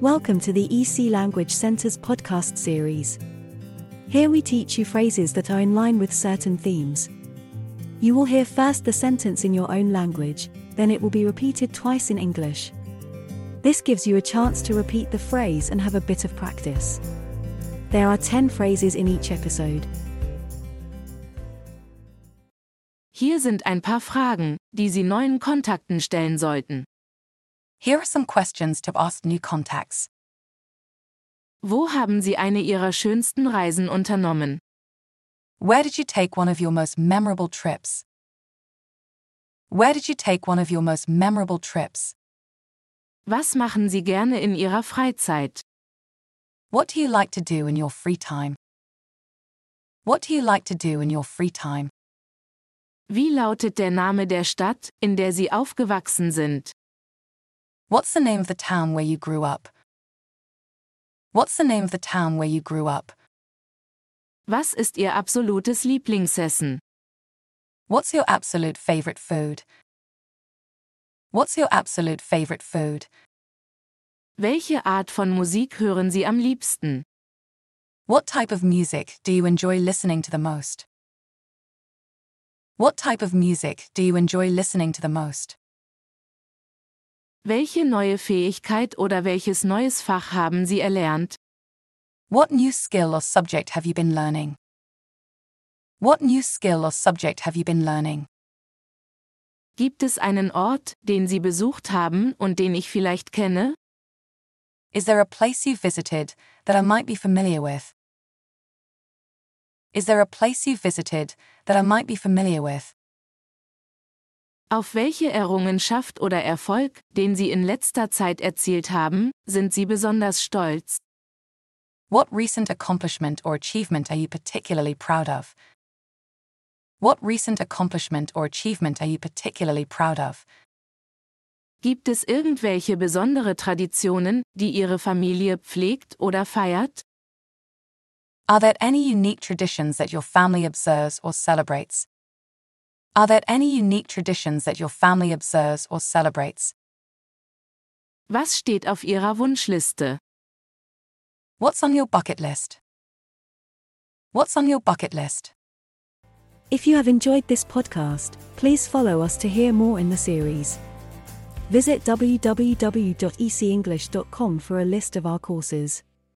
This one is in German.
Welcome to the EC Language Center's podcast series. Here we teach you phrases that are in line with certain themes. You will hear first the sentence in your own language, then it will be repeated twice in English. This gives you a chance to repeat the phrase and have a bit of practice. There are 10 phrases in each episode. Hier sind ein paar Fragen, die Sie neuen Kontakten stellen sollten. Here are some questions to ask new contacts. Wo haben Sie eine Ihrer schönsten Reisen unternommen? Where did you take one of your most memorable trips? Where did you take one of your most memorable trips? Was machen Sie gerne in Ihrer Freizeit? What do you like to do in your free time? What do you like to do in your free time? Wie lautet der Name der Stadt, in der Sie aufgewachsen sind? What's the name of the town where you grew up? What's the name of the town where you grew up? Was ist Ihr absolutes Lieblingsessen? What's your absolute favorite food? What's your absolute favorite food? Welche Art von Musik hören Sie am liebsten? What type of music do you enjoy listening to the most? What type of music do you enjoy listening to the most? Welche neue Fähigkeit oder welches neues Fach haben Sie erlernt? What new skill or subject have you been learning? What new skill or subject have you been learning? Gibt es einen Ort, den Sie besucht haben und den ich vielleicht kenne? Is there a place you've visited that I might be familiar with? Is there a place you've visited that I might be familiar with? Auf welche Errungenschaft oder Erfolg, den Sie in letzter Zeit erzielt haben, sind Sie besonders stolz? What recent accomplishment or achievement are you particularly proud of? What recent accomplishment or achievement are you particularly proud of? Gibt es irgendwelche besondere Traditionen, die Ihre Familie pflegt oder feiert? Are there any unique traditions that your family observes or celebrates? Are there any unique traditions that your family observes or celebrates? Was steht auf Ihrer Wunschliste? What's on your bucket list? What's on your bucket list? If you have enjoyed this podcast, please follow us to hear more in the series. Visit www.ecenglish.com for a list of our courses.